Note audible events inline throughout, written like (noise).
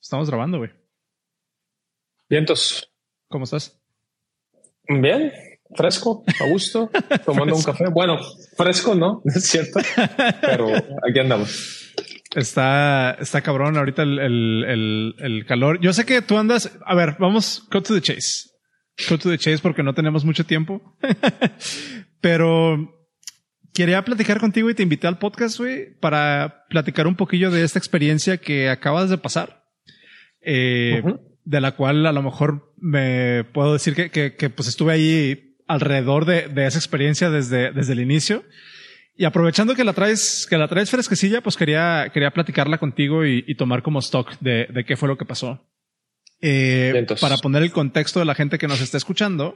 Estamos grabando, güey. Vientos. ¿Cómo estás? Bien, fresco, a gusto, (laughs) tomando un café. Bueno, fresco, ¿no? Es cierto, pero aquí andamos. Está, está cabrón ahorita el, el, el, el calor. Yo sé que tú andas. A ver, vamos, go to the chase. Go to the chase porque no tenemos mucho tiempo. (laughs) pero quería platicar contigo y te invité al podcast, güey, para platicar un poquillo de esta experiencia que acabas de pasar. Eh, De la cual a lo mejor me puedo decir que, que, que pues estuve ahí alrededor de, de, esa experiencia desde, desde el inicio. Y aprovechando que la traes, que la traes fresquecilla, pues quería, quería platicarla contigo y, y tomar como stock de, de, qué fue lo que pasó. Eh, para poner el contexto de la gente que nos está escuchando,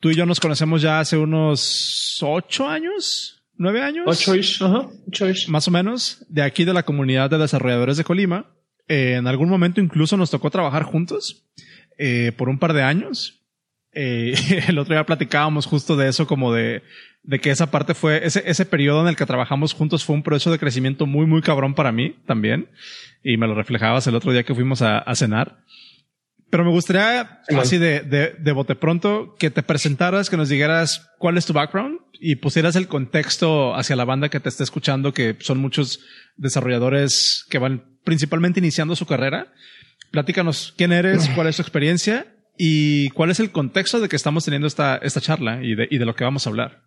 tú y yo nos conocemos ya hace unos ocho años, nueve años. Ocho ish, ajá, ocho ish. Más o menos, de aquí de la comunidad de desarrolladores de Colima. Eh, en algún momento incluso nos tocó trabajar juntos eh, por un par de años. Eh, (laughs) el otro día platicábamos justo de eso, como de, de que esa parte fue, ese, ese periodo en el que trabajamos juntos fue un proceso de crecimiento muy, muy cabrón para mí también. Y me lo reflejabas el otro día que fuimos a, a cenar. Pero me gustaría, sí, así de, de, de bote pronto, que te presentaras, que nos dijeras cuál es tu background y pusieras el contexto hacia la banda que te está escuchando, que son muchos desarrolladores que van principalmente iniciando su carrera. Platícanos quién eres, cuál es tu experiencia y cuál es el contexto de que estamos teniendo esta, esta charla y de, y de lo que vamos a hablar.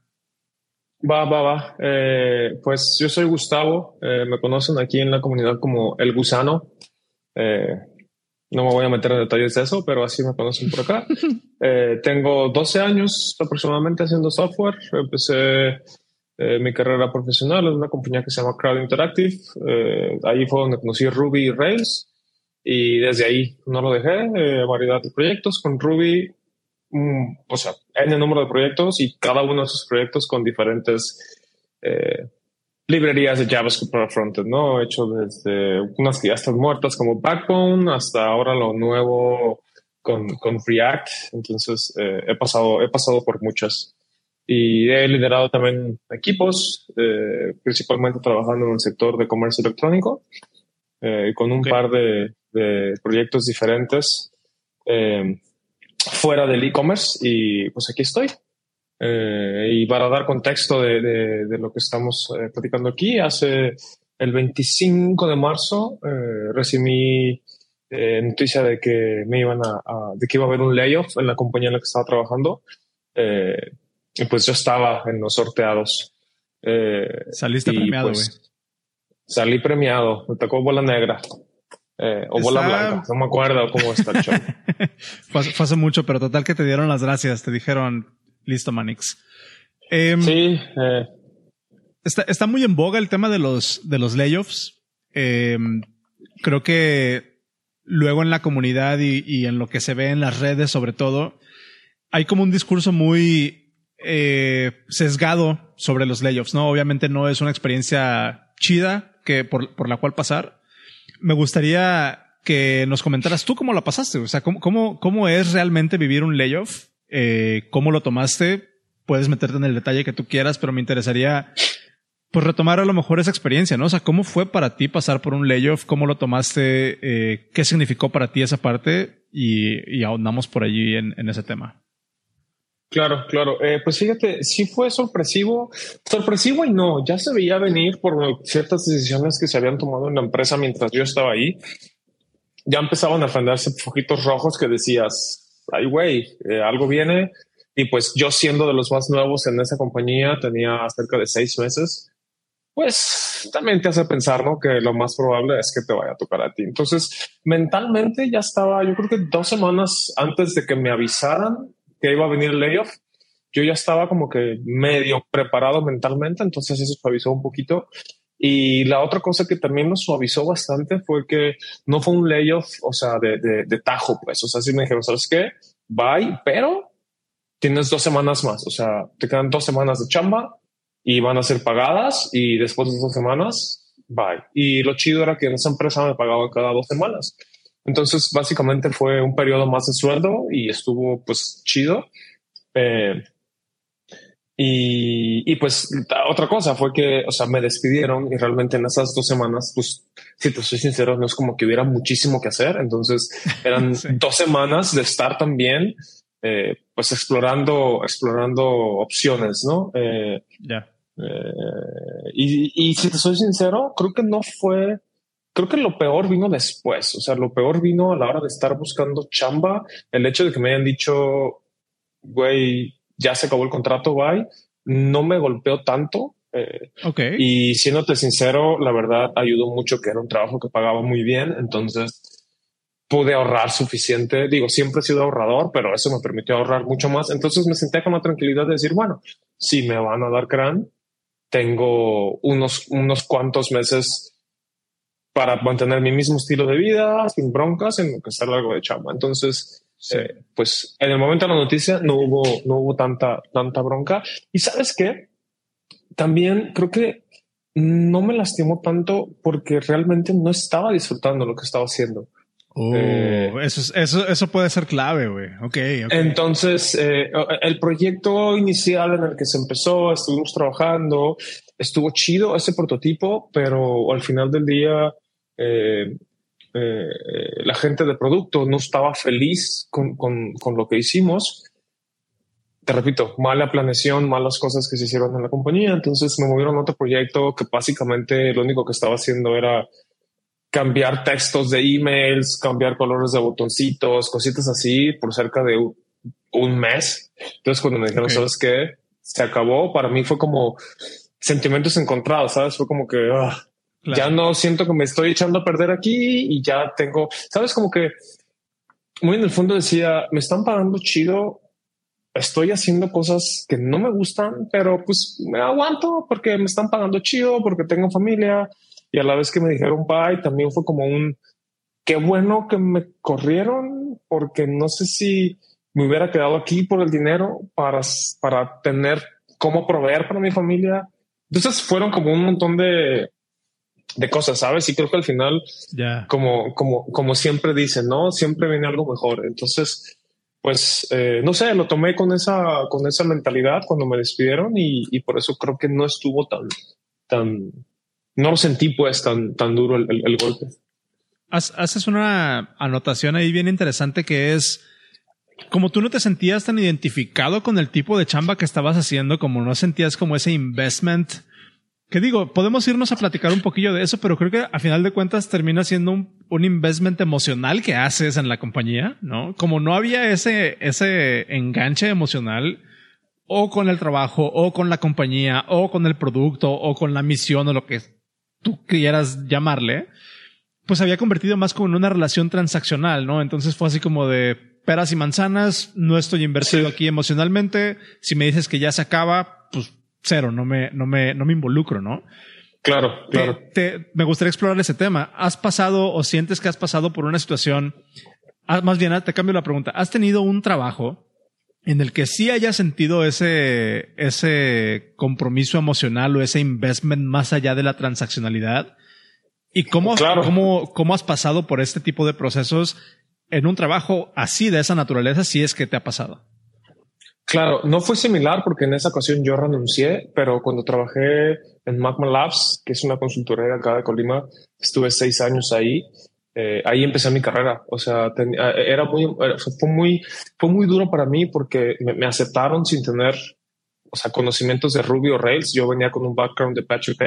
Va, va, va. Eh, pues yo soy Gustavo. Eh, me conocen aquí en la comunidad como El Gusano. Eh, no me voy a meter en detalles de eso, pero así me conocen por acá. (laughs) eh, tengo 12 años aproximadamente haciendo software. Empecé eh, mi carrera profesional en una compañía que se llama Crowd Interactive. Eh, ahí fue donde conocí Ruby y Rails. Y desde ahí no lo dejé. Eh, variedad de proyectos con Ruby. Mm, o sea, el número de proyectos y cada uno de esos proyectos con diferentes eh, librerías de JavaScript para frontend, ¿no? Hecho desde unas que ya están muertas como Backbone hasta ahora lo nuevo con, con React. Entonces, eh, he pasado, he pasado por muchas. Y he liderado también equipos, eh, principalmente trabajando en el sector de comercio electrónico, eh, con un okay. par de, de, proyectos diferentes eh, fuera del e-commerce. Y pues aquí estoy. Eh, y para dar contexto de, de, de lo que estamos eh, platicando aquí, hace el 25 de marzo eh, recibí noticia de que me iban a, a, de que iba a haber un layoff en la compañía en la que estaba trabajando. Y pues yo estaba en los sorteados. Saliste y premiado, güey. Pues, salí premiado, me tocó bola negra. Eh, o bola blanca, no me acuerdo cómo está el show. (laughs) fue, fue hace mucho, pero total que te dieron las gracias, te dijeron, Listo, Manix. Eh, sí. Eh. Está, está, muy en boga el tema de los, de los layoffs. Eh, creo que luego en la comunidad y, y, en lo que se ve en las redes, sobre todo, hay como un discurso muy eh, sesgado sobre los layoffs, ¿no? Obviamente no es una experiencia chida que por, por la cual pasar. Me gustaría que nos comentaras tú cómo la pasaste. O sea, cómo, cómo, cómo es realmente vivir un layoff eh, cómo lo tomaste. Puedes meterte en el detalle que tú quieras, pero me interesaría pues retomar a lo mejor esa experiencia, ¿no? O sea, ¿cómo fue para ti pasar por un layoff? ¿Cómo lo tomaste? Eh, ¿Qué significó para ti esa parte? Y, y ahondamos por allí en, en, ese tema. Claro, claro. Eh, pues fíjate, sí fue sorpresivo, sorpresivo y no, ya se veía venir por ciertas decisiones que se habían tomado en la empresa mientras yo estaba ahí. Ya empezaban a prenderse foquitos rojos que decías, ay, güey, eh, algo viene. Y pues yo siendo de los más nuevos en esa compañía, tenía cerca de seis meses, pues también te hace pensar, ¿no? Que lo más probable es que te vaya a tocar a ti. Entonces, mentalmente ya estaba, yo creo que dos semanas antes de que me avisaran que iba a venir el layoff, yo ya estaba como que medio preparado mentalmente, entonces eso suavizó un poquito. Y la otra cosa que también nos suavizó bastante fue que no fue un layoff, o sea, de, de, de tajo, pues. O sea, sí me dijeron, ¿sabes qué? Bye, pero tienes dos semanas más. O sea, te quedan dos semanas de chamba y van a ser pagadas y después de dos semanas, bye. Y lo chido era que en esa empresa me pagaban cada dos semanas. Entonces, básicamente fue un periodo más de sueldo y estuvo pues chido. Eh, Y, y, pues otra cosa fue que, o sea, me despidieron y realmente en esas dos semanas, pues, si te soy sincero, no es como que hubiera muchísimo que hacer. Entonces eran (laughs) dos semanas de estar también, eh, pues explorando, explorando opciones, ¿no? Eh, ya. Eh, y, y si te soy sincero, creo que no fue, creo que lo peor vino después. O sea, lo peor vino a la hora de estar buscando chamba. El hecho de que me hayan dicho, güey, ya se acabó el contrato, bye, no me golpeó tanto. Eh, okay. Y siéndote sincero, la verdad ayudó mucho que era un trabajo que pagaba muy bien. Entonces pude ahorrar suficiente. Digo, siempre he sido ahorrador, pero eso me permitió ahorrar mucho más. Entonces me senté con la tranquilidad de decir, bueno, si me van a dar crán, tengo unos, unos cuantos meses para mantener mi mismo estilo de vida, sin broncas, que está largo de chamba. Entonces, eh, pues en el momento de la noticia no hubo, no hubo tanta, tanta bronca. Y sabes qué? También creo que no me lastimó tanto porque realmente no estaba disfrutando lo que estaba haciendo. Oh, eh, eso, eso, eso puede ser clave, güey. Okay, Entonces, eh, el proyecto inicial en el que se empezó, estuvimos trabajando, estuvo chido ese prototipo, pero al final del día eh, eh, la gente de producto no estaba feliz con, con, con, lo que hicimos. Te repito, mala planeación, malas cosas que se hicieron en la compañía. Entonces me movieron a otro proyecto que básicamente lo único que estaba haciendo era cambiar textos de emails, cambiar colores de botoncitos, cositas así por cerca de un, mes. Entonces cuando me dijeron, ¿sabes qué? Se acabó. Para mí fue como sentimientos encontrados, ¿sabes? Fue como que... Ah, ya no siento que me estoy echando a perder aquí y ya tengo, sabes, como que muy en el fondo decía, me están pagando chido, estoy haciendo cosas que no me gustan, pero pues me aguanto porque me están pagando chido, porque tengo familia. Y a la vez que me dijeron bye, también fue como un, qué bueno que me corrieron porque no sé si me hubiera quedado aquí por el dinero para, para tener cómo proveer para mi familia. Entonces fueron como un montón de, de cosas, ¿sabes? Y creo que al final, como, como, como siempre dicen, ¿no? Siempre viene algo mejor. Entonces, pues, eh, no sé, lo tomé con esa, con esa mentalidad cuando me despidieron y, y, por eso creo que no estuvo tan, tan, no lo sentí pues tan, tan duro el, el, golpe. Haces una anotación ahí bien interesante que es, como tú no te sentías tan identificado con el tipo de chamba que estabas haciendo, como no sentías como ese investment, que digo, podemos irnos a platicar un poquillo de eso, pero creo que a final de cuentas termina siendo un, un investment emocional que haces en la compañía, ¿no? Como no había ese, ese enganche emocional o con el trabajo o con la compañía o con el producto o con la misión o lo que tú quieras llamarle, pues había convertido más como en una relación transaccional, ¿no? Entonces fue así como de peras y manzanas, no estoy invertido aquí emocionalmente, si me dices que ya se acaba, pues cero, no me, no me, no me involucro, ¿no? Claro, claro. me gustaría explorar ese tema. ¿Has pasado o sientes que has pasado por una situación, ah, más bien te cambio la pregunta, ¿has tenido un trabajo en el que sí hayas sentido ese, ese compromiso emocional o ese investment más allá de la transaccionalidad? ¿Y cómo, cómo, cómo has pasado por este tipo de procesos en un trabajo así de esa naturaleza si es que te ha pasado? Claro, no fue similar porque en esa ocasión yo renuncié, pero cuando trabajé en Magma Labs, que es una consultoría acá de Colima, estuve seis años ahí. Eh, ahí empecé mi carrera. O sea, eh, era muy, fue muy, fue muy duro para mí porque me, aceptaron sin tener, o sea, conocimientos de Ruby o Rails. Yo venía con un background de PHP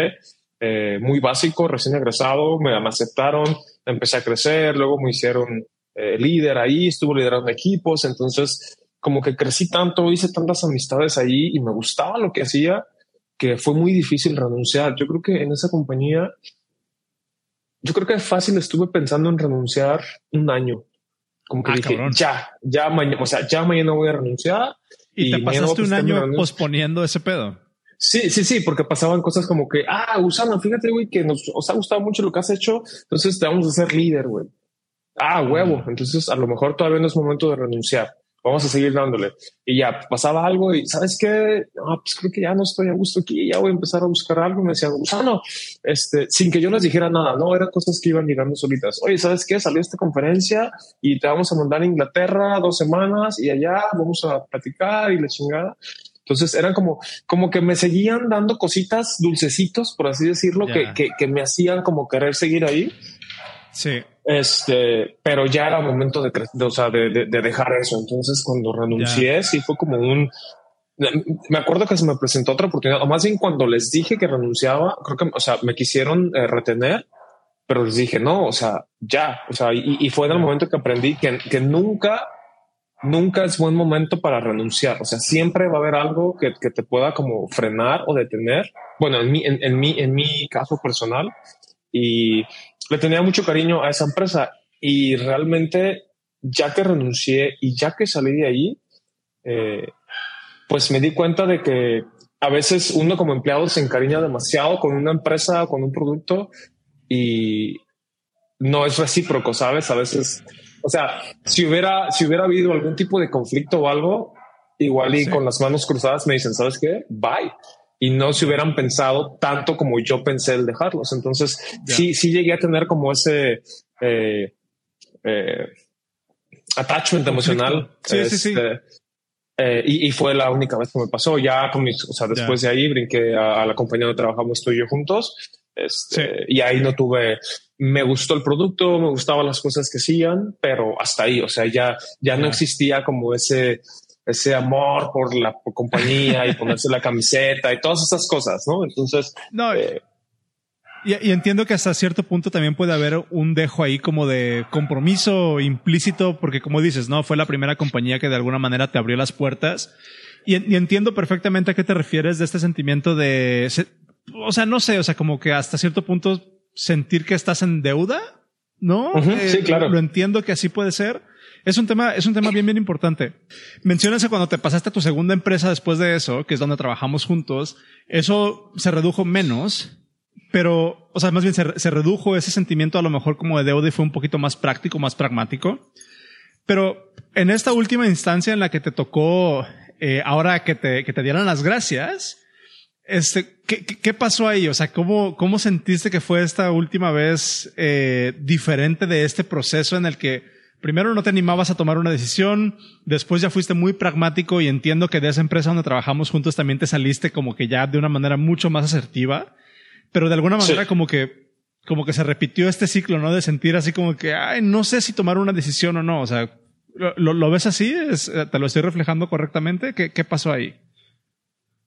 eh, muy básico, recién egresado. Me, me, aceptaron, empecé a crecer. Luego me hicieron eh, líder ahí, estuve liderando equipos. Entonces, como que crecí tanto, hice tantas amistades ahí y me gustaba lo que hacía que fue muy difícil renunciar. Yo creo que en esa compañía, yo creo que fácil estuve pensando en renunciar un año. Como que ah, dije, ya, ya mañana, o sea, ya mañana voy a renunciar. Y, te pasaste un año posponiendo ese pedo. Sí, sí, sí, porque pasaban cosas como que, ah, Usana, fíjate, güey, que nos, ha gustado mucho lo que has hecho, entonces te vamos a ser líder, güey. Ah, huevo. Mm. Entonces, a lo mejor todavía no es momento de renunciar vamos a seguir dándole. Y ya pasaba algo y sabes qué, no, pues creo que ya no estoy a gusto aquí, ya voy a empezar a buscar algo. Me decía, Gusano, este, sin que yo les dijera nada, no, eran cosas que iban llegando solitas. Oye, ¿sabes qué? Salió esta conferencia y te vamos a mandar a Inglaterra dos semanas y allá vamos a platicar y la chingada. Entonces eran como, como que me seguían dando cositas, dulcecitos, por así decirlo, que, que, que, me hacían como querer seguir ahí. Sí. Este, pero ya era momento de, de o sea, de, de, dejar eso. Entonces, cuando renuncié, sí fue como un, me acuerdo que se me presentó otra oportunidad, o más bien cuando les dije que renunciaba, creo que, o sea, me quisieron eh, retener, pero les dije no, o sea, ya, o sea, y, y fue en el momento que aprendí que, que nunca nunca es buen momento para renunciar. O sea, siempre va a haber algo que, que te pueda como frenar o detener. Bueno, en mi, en, en, mi, en mi caso personal, y le tenía mucho cariño a esa empresa y realmente ya que renuncié y ya que salí de ahí, eh, pues me di cuenta de que a veces uno como empleado se encariña demasiado con una empresa, o con un producto y no es recíproco, ¿sabes? A veces o sea, si hubiera, si hubiera habido algún tipo de conflicto o algo, igual y con las manos cruzadas me dicen, ¿sabes qué? Bye. Y no se hubieran pensado tanto como yo pensé el dejarlos. Entonces, sí, sí llegué a tener como ese eh, eh, attachment emocional. Sí, sí, sí. Este, eh, y, y, fue la única vez que me pasó. Ya con mis, o sea, después de ahí brinqué a, a, la compañía donde trabajamos tú y yo juntos. Este, Y ahí no tuve, me gustó el producto, me gustaban las cosas que hacían, pero hasta ahí, o sea, ya, ya no existía como ese, ese amor por la compañía y ponerse la camiseta y todas esas cosas, ¿no? Entonces, no, eh, y, y, entiendo que hasta cierto punto también puede haber un dejo ahí como de compromiso implícito, porque como dices, no fue la primera compañía que de alguna manera te abrió las puertas. Y, y entiendo perfectamente a qué te refieres de este sentimiento de, o sea, no sé, o sea, como que hasta cierto punto sentir que estás en deuda, ¿no? Uh -huh, eh, sí, claro. Lo entiendo que así puede ser. Es un tema, es un tema bien, bien importante. Mencionas cuando te pasaste a tu segunda empresa después de eso, que es donde trabajamos juntos, eso se redujo menos, pero, o sea, más bien se, se redujo ese sentimiento a lo mejor como de deuda y fue un poquito más práctico, más pragmático. Pero en esta última instancia en la que te tocó, eh, ahora que te, que te dieran las gracias, este, ¿qué, ¿qué, pasó ahí? O sea, ¿cómo, cómo sentiste que fue esta última vez eh, diferente de este proceso en el que primero no te animabas a tomar una decisión, después ya fuiste muy pragmático y entiendo que de esa empresa donde trabajamos juntos también te saliste como que ya de una manera mucho más asertiva, pero de alguna manera sí. como que como que se repitió este ciclo, ¿no? De sentir así como que, ay, no sé si tomar una decisión o no. O sea, ¿lo, lo ves así? ¿Es, ¿Te lo estoy reflejando correctamente? ¿Qué, qué pasó ahí?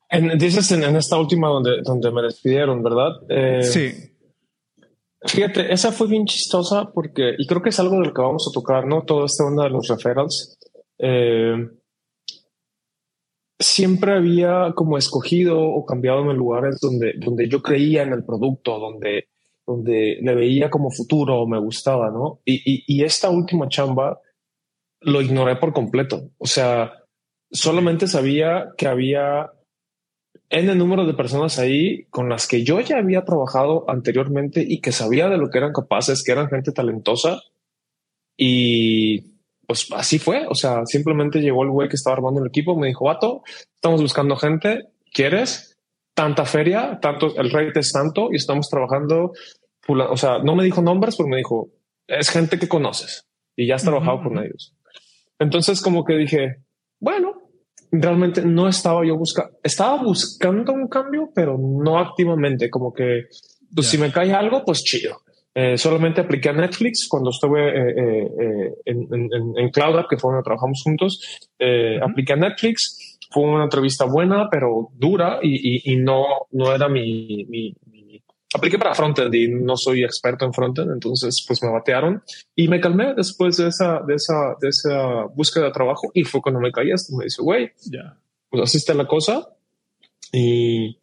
En, dices en, en, esta última donde, donde me despidieron, ¿verdad? Eh, sí. Fíjate, esa fue bien chistosa porque, y creo que es algo de lo que vamos a tocar, ¿no? Toda esta onda de los referrals. Eh, siempre había como escogido o cambiado en lugares donde, donde yo creía en el producto, donde, donde le veía como futuro o me gustaba, ¿no? Y, y, y esta última chamba lo ignoré por completo. O sea, solamente sabía que había N número de personas ahí con las que yo ya había trabajado anteriormente y que sabía de lo que eran capaces, que eran gente talentosa. Y pues así fue. O sea, simplemente llegó el güey que estaba armando el equipo, me dijo, vato, estamos buscando gente, ¿quieres? Tanta feria, tanto, el rate es tanto y estamos trabajando. O sea, no me dijo nombres, pero me dijo, es gente que conoces y ya has trabajado uh -huh. con ellos. Entonces como que dije, bueno, realmente no estaba yo buscando, estaba buscando un cambio, pero no activamente, como que pues, yeah. si me cae algo, pues chido. Eh, solamente apliqué a Netflix cuando estuve eh, eh, en, en, en, Cloud App, que fue donde trabajamos juntos. Uh -huh. Apliqué a Netflix, fue una entrevista buena, pero dura y, y, y no, no era mi, mi, mi, Apliqué para frontend y no soy experto en frontend, entonces pues me batearon y me calmé después de esa, de esa, de esa búsqueda de trabajo y fue cuando me caí esto. Me dice, güey, yeah. pues así está la cosa y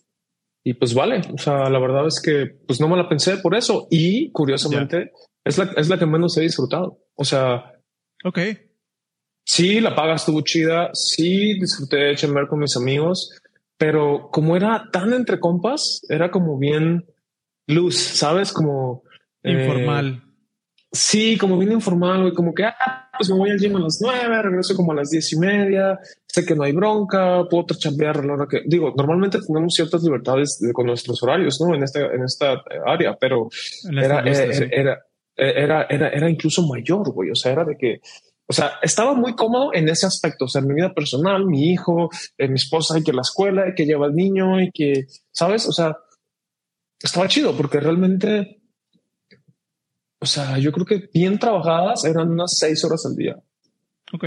y pues vale, o sea, la verdad es que pues no me la pensé por eso y curiosamente yeah. es, la, es la que menos he disfrutado. O sea, ok. Sí, la paga estuvo chida, sí disfruté de chambear con mis amigos, pero como era tan entre compas, era como bien luz, ¿sabes? Como informal. Eh, sí, como bien informal, güey, como que ah, pues me voy al gym a las nueve, regreso como a las diez y media, sé que no hay bronca, puedo chambear a la hora que digo, normalmente tenemos ciertas libertades de, con nuestros horarios, ¿no? En esta, en esta área, pero era, lista, era, sí. era, era, era, era, incluso mayor, güey. O sea, era de que o sea, estaba muy cómodo en ese aspecto, o sea, en mi vida personal, mi hijo, eh, mi esposa, y que la escuela, y que lleva al niño, y que, ¿sabes? O sea, estaba chido porque realmente, o sea, yo creo que bien trabajadas eran unas seis horas al día. Ok.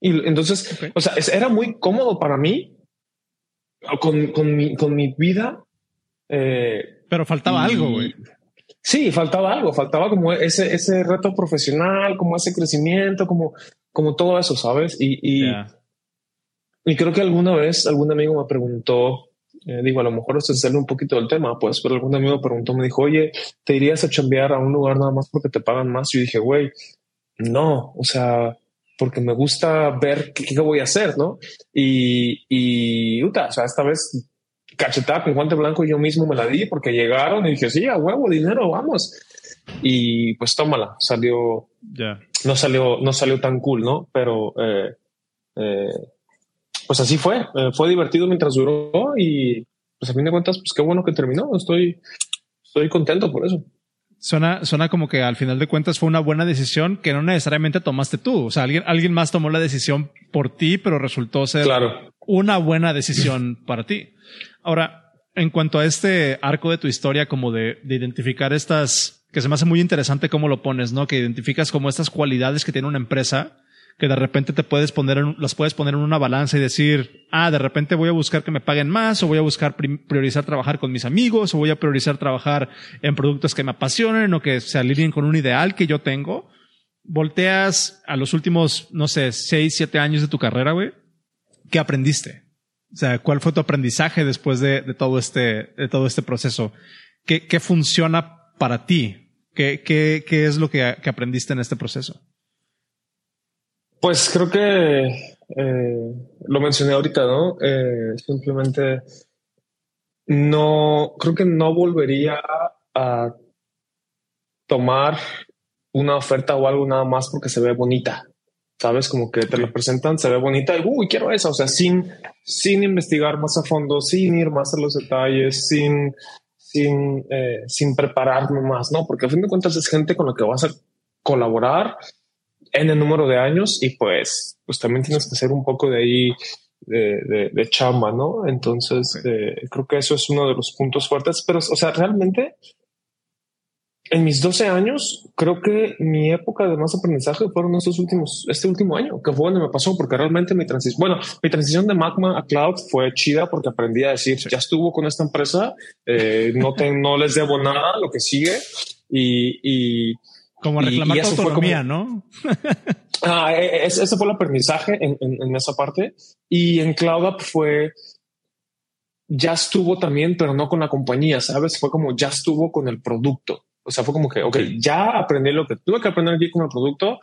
Y entonces, o sea, era muy cómodo para mí con, con, mi, con mi vida. Eh, Pero faltaba algo, güey. Sí, faltaba algo, faltaba como ese, ese reto profesional, como ese crecimiento, como, como todo eso, ¿sabes? Y, y, y creo que alguna vez algún amigo me preguntó, eh, digo, a lo mejor es sale un poquito del tema, pues, pero algún amigo me preguntó, me dijo, oye, ¿te irías a chambear a un lugar nada más porque te pagan más? Y yo dije, güey, no, o sea, porque me gusta ver qué, qué voy a hacer, ¿no? Y, y, o sea, esta vez cachetada con guante blanco yo mismo me la di porque llegaron y dije, sí, a huevo, dinero, vamos. Y pues tómala, salió, ya no salió, no salió tan cool, ¿no? Pero, eh, eh, pues así fue, eh, fue divertido mientras duró y pues a fin de cuentas, pues qué bueno que terminó, estoy, estoy contento por eso. Suena, suena como que al final de cuentas fue una buena decisión que no necesariamente tomaste tú. O sea, alguien, alguien más tomó la decisión por ti, pero resultó ser claro. una buena decisión (laughs) para ti. Ahora, en cuanto a este arco de tu historia, como de, de, identificar estas, que se me hace muy interesante cómo lo pones, ¿no? Que identificas como estas cualidades que tiene una empresa, que de repente te puedes poner, en, las puedes poner en una balanza y decir, ah, de repente voy a buscar que me paguen más, o voy a buscar priorizar trabajar con mis amigos, o voy a priorizar trabajar en productos que me apasionen, o que se alineen con un ideal que yo tengo. Volteas a los últimos, no sé, seis, siete años de tu carrera, güey. ¿Qué aprendiste? O sea, ¿cuál fue tu aprendizaje después de, todo este, de todo este proceso? ¿Qué, qué funciona para ti? ¿Qué, qué, qué es lo que, aprendiste en este proceso? Pues creo que eh, lo mencioné ahorita, ¿no? Eh, simplemente no, creo que no volvería a tomar una oferta o algo nada más porque se ve bonita. Sabes, como que te la presentan, se ve bonita y uy, quiero eso. O sea, sin, sin investigar más a fondo, sin ir más a los detalles, sin, sin, eh, sin prepararme más, no? Porque a fin de cuentas es gente con la que vas a colaborar en el número de años y pues, pues también tienes que hacer un poco de ahí de, de, de chamba, ¿no? Entonces, okay. eh, creo que eso es uno de los puntos fuertes, pero, o sea, realmente en mis 12 años, creo que mi época de más aprendizaje fueron estos últimos, este último año, que fue donde me pasó, porque realmente mi transición, bueno, mi transición de Magma a Cloud fue chida porque aprendí a decir, ya estuvo con esta empresa, eh, no, te, no les debo nada, lo que sigue, y... y como reclamar y, y tu autonomía, como, (laughs) ¿no? ah, ese, ese fue el aprendizaje en, en, en, esa parte. Y en CloudUp fue, ya estuvo también, pero no con la compañía, ¿sabes? Fue como ya estuvo con el producto. O sea, fue como que, ok, ya aprendí lo que tuve que aprender aquí con el producto,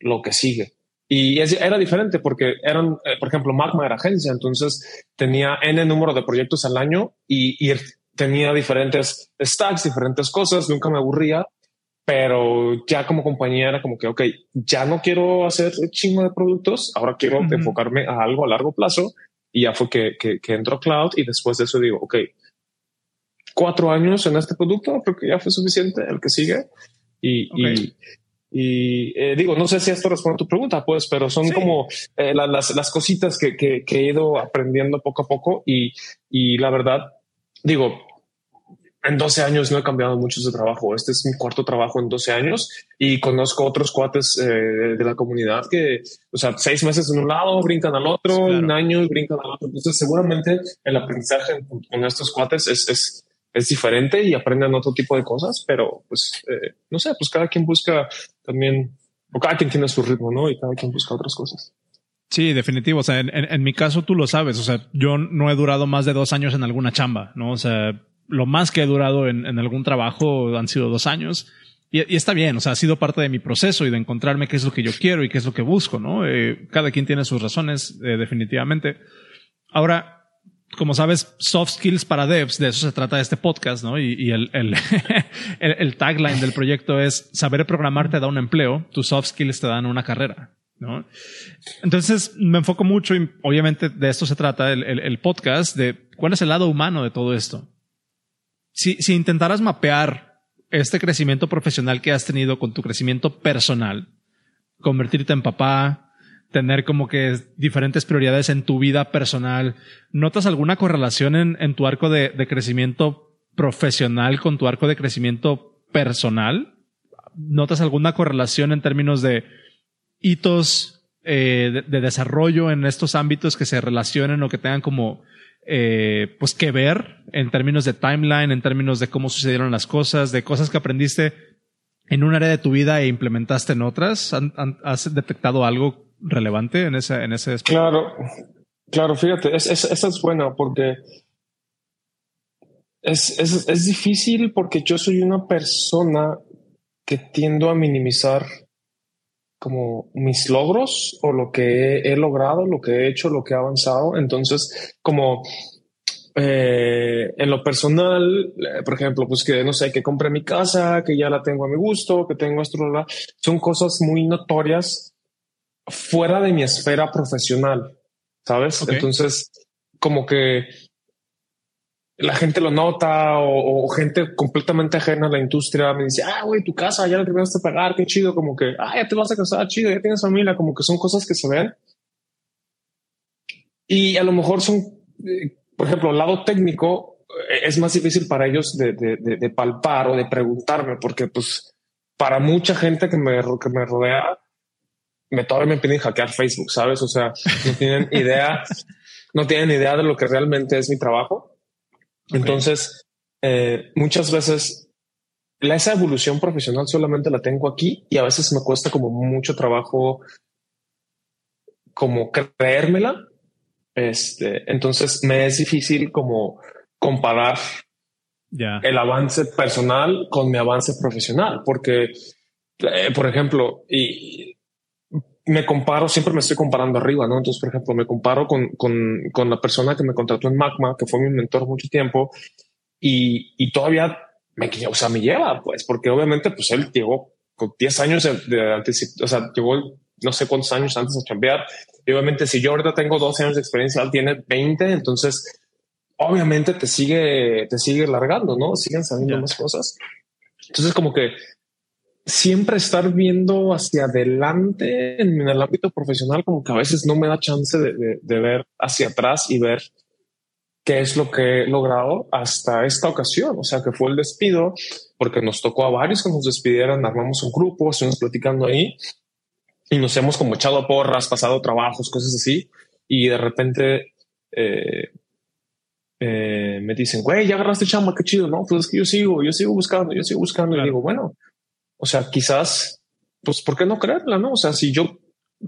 lo que sigue. Y es, era diferente porque eran, eh, por ejemplo, Magma era agencia, entonces tenía N número de proyectos al año y, y tenía diferentes stacks, diferentes cosas, nunca me aburría, pero ya como compañía era como que, ok, ya no quiero hacer chingo de productos, ahora quiero uh -huh. enfocarme a algo a largo plazo y ya fue que, que, que entró Cloud y después de eso digo, ok, cuatro años en este producto, creo que ya fue suficiente el que sigue. Y, okay. y, y eh, digo, no sé si esto responde a tu pregunta, pues, pero son sí. como eh, la, las, las cositas que, que, que, he ido aprendiendo poco a poco y, y la verdad, digo, en 12 años no he cambiado mucho de trabajo. Este es mi cuarto trabajo en 12 años y conozco otros cuates eh, de la comunidad que, o sea, seis meses en un lado, brincan al otro, claro. un año brincan al otro. Entonces, seguramente el aprendizaje con estos cuates es, es, es diferente y aprenden otro tipo de cosas, pero pues, eh, no sé, pues cada quien busca también, o cada quien tiene su ritmo, ¿no? Y cada quien busca otras cosas. Sí, definitivo. O sea, en, en, en mi caso tú lo sabes. O sea, yo no he durado más de dos años en alguna chamba, ¿no? O sea, lo más que he durado en, en algún trabajo han sido dos años. Y, y, está bien, o sea, ha sido parte de mi proceso y de encontrarme qué es lo que yo quiero y qué es lo que busco, ¿no? Eh, cada quien tiene sus razones, eh, definitivamente. Ahora, como sabes, soft skills para devs, de eso se trata este podcast, ¿no? Y, (laughs) el, el, tagline del proyecto es saber programar te da un empleo, tus soft skills te dan una carrera, ¿no? Entonces me enfoco mucho y obviamente de esto se trata el, el podcast, de cuál es el lado humano de todo esto si, si intentaras mapear este crecimiento profesional que has tenido con tu crecimiento personal, convertirte en papá, tener como que diferentes prioridades en tu vida personal. ¿Notas alguna correlación en, tu arco de, crecimiento profesional con tu arco de crecimiento personal? ¿Notas alguna correlación en términos de hitos eh, de, desarrollo en estos ámbitos que se relacionen o que tengan como eh, pues que ver en términos de timeline, en términos de cómo sucedieron las cosas, de cosas que aprendiste en un área de tu vida e implementaste en otras? ¿Has detectado algo relevante en ese, en ese? Claro, claro, fíjate, es, es, esa es buena porque es, es difícil porque yo soy una persona que tiendo a minimizar como mis logros o lo que he, logrado, lo que he hecho, lo que he avanzado. Entonces, como eh, en lo personal, eh, por ejemplo, pues que no sé, que compré mi casa, que ya la tengo a mi gusto, que tengo esto, son cosas muy notorias fuera de mi esfera profesional, ¿sabes? Entonces, como que la gente lo nota o, gente completamente ajena a la industria me dice, ah, güey, tu casa ya la terminaste de pagar, qué chido, como que, ah, ya te vas a casar, chido, ya tienes familia, como que son cosas que se ven. Y a lo mejor son, eh, por ejemplo, el lado técnico eh, es más difícil para ellos de, de, de, palpar o de preguntarme, porque pues para mucha gente que me, que me rodea, me todavía me piden hackear Facebook, ¿sabes? O sea, no tienen idea, (laughs) no tienen idea de lo que realmente es mi trabajo entonces, eh, muchas veces esa evolución profesional solamente la tengo aquí y a veces me cuesta como mucho trabajo como creérmela. Este, entonces me es difícil como comparar el avance personal con mi avance profesional, porque, eh, por ejemplo, y me comparo, siempre me estoy comparando arriba, ¿no? Entonces, por ejemplo, me comparo con, con, con la persona que me contrató en Magma, que fue mi mentor mucho tiempo, y, y todavía me, o sea, me lleva, pues, porque obviamente, pues él llegó con 10 años de, de antes, o sea, llegó no sé cuántos años antes a chambear. Y obviamente, si yo ahorita tengo 12 años de experiencia, él tiene 20, entonces, obviamente te sigue, te sigue largando, ¿no? Siguen saliendo más cosas. Entonces, como que siempre estar viendo hacia adelante en, el ámbito profesional, como que a veces no me da chance de, ver hacia atrás y ver qué es lo que he logrado hasta esta ocasión. O sea, que fue el despido, porque nos tocó a varios que nos despidieran, armamos un grupo, estuvimos platicando ahí y nos hemos como echado a porras, pasado trabajos, cosas así. Y de repente eh, eh, me dicen, güey, ya agarraste chamba, qué chido, no? Pues es que yo sigo, yo sigo buscando, yo sigo buscando. Y digo, bueno, o sea, quizás, pues, ¿por qué no creerla? No, o sea, si yo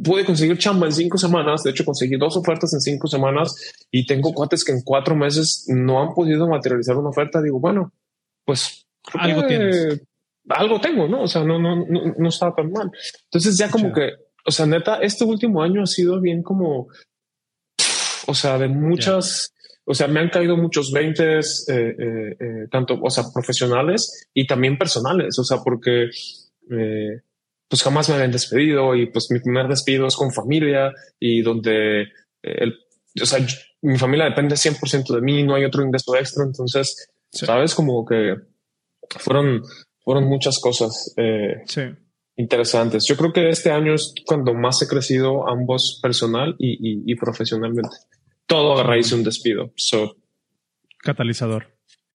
pude conseguir chamba en cinco semanas, de hecho conseguí dos ofertas en cinco semanas y tengo cuates que en cuatro meses no han podido materializar una oferta, digo, bueno, pues algo tienes. Algo tengo, ¿no? O sea, no, no, no, no estaba tan mal. Entonces ya como que, o sea, neta, este último año ha sido bien como, o sea, de muchas, o sea, me han caído muchos veintes, eh, eh, eh, tanto, o sea, profesionales y también personales, o sea, porque pues jamás me habían despedido y pues mi primer despido es con familia y donde el, o sea, mi familia depende 100% de mí, no hay otro ingreso extra, entonces, sabes, como que fueron, fueron muchas cosas interesantes. Yo creo que este año es cuando más he crecido ambos personal y, y profesionalmente todo a raíz de un despido. So, Catalizador.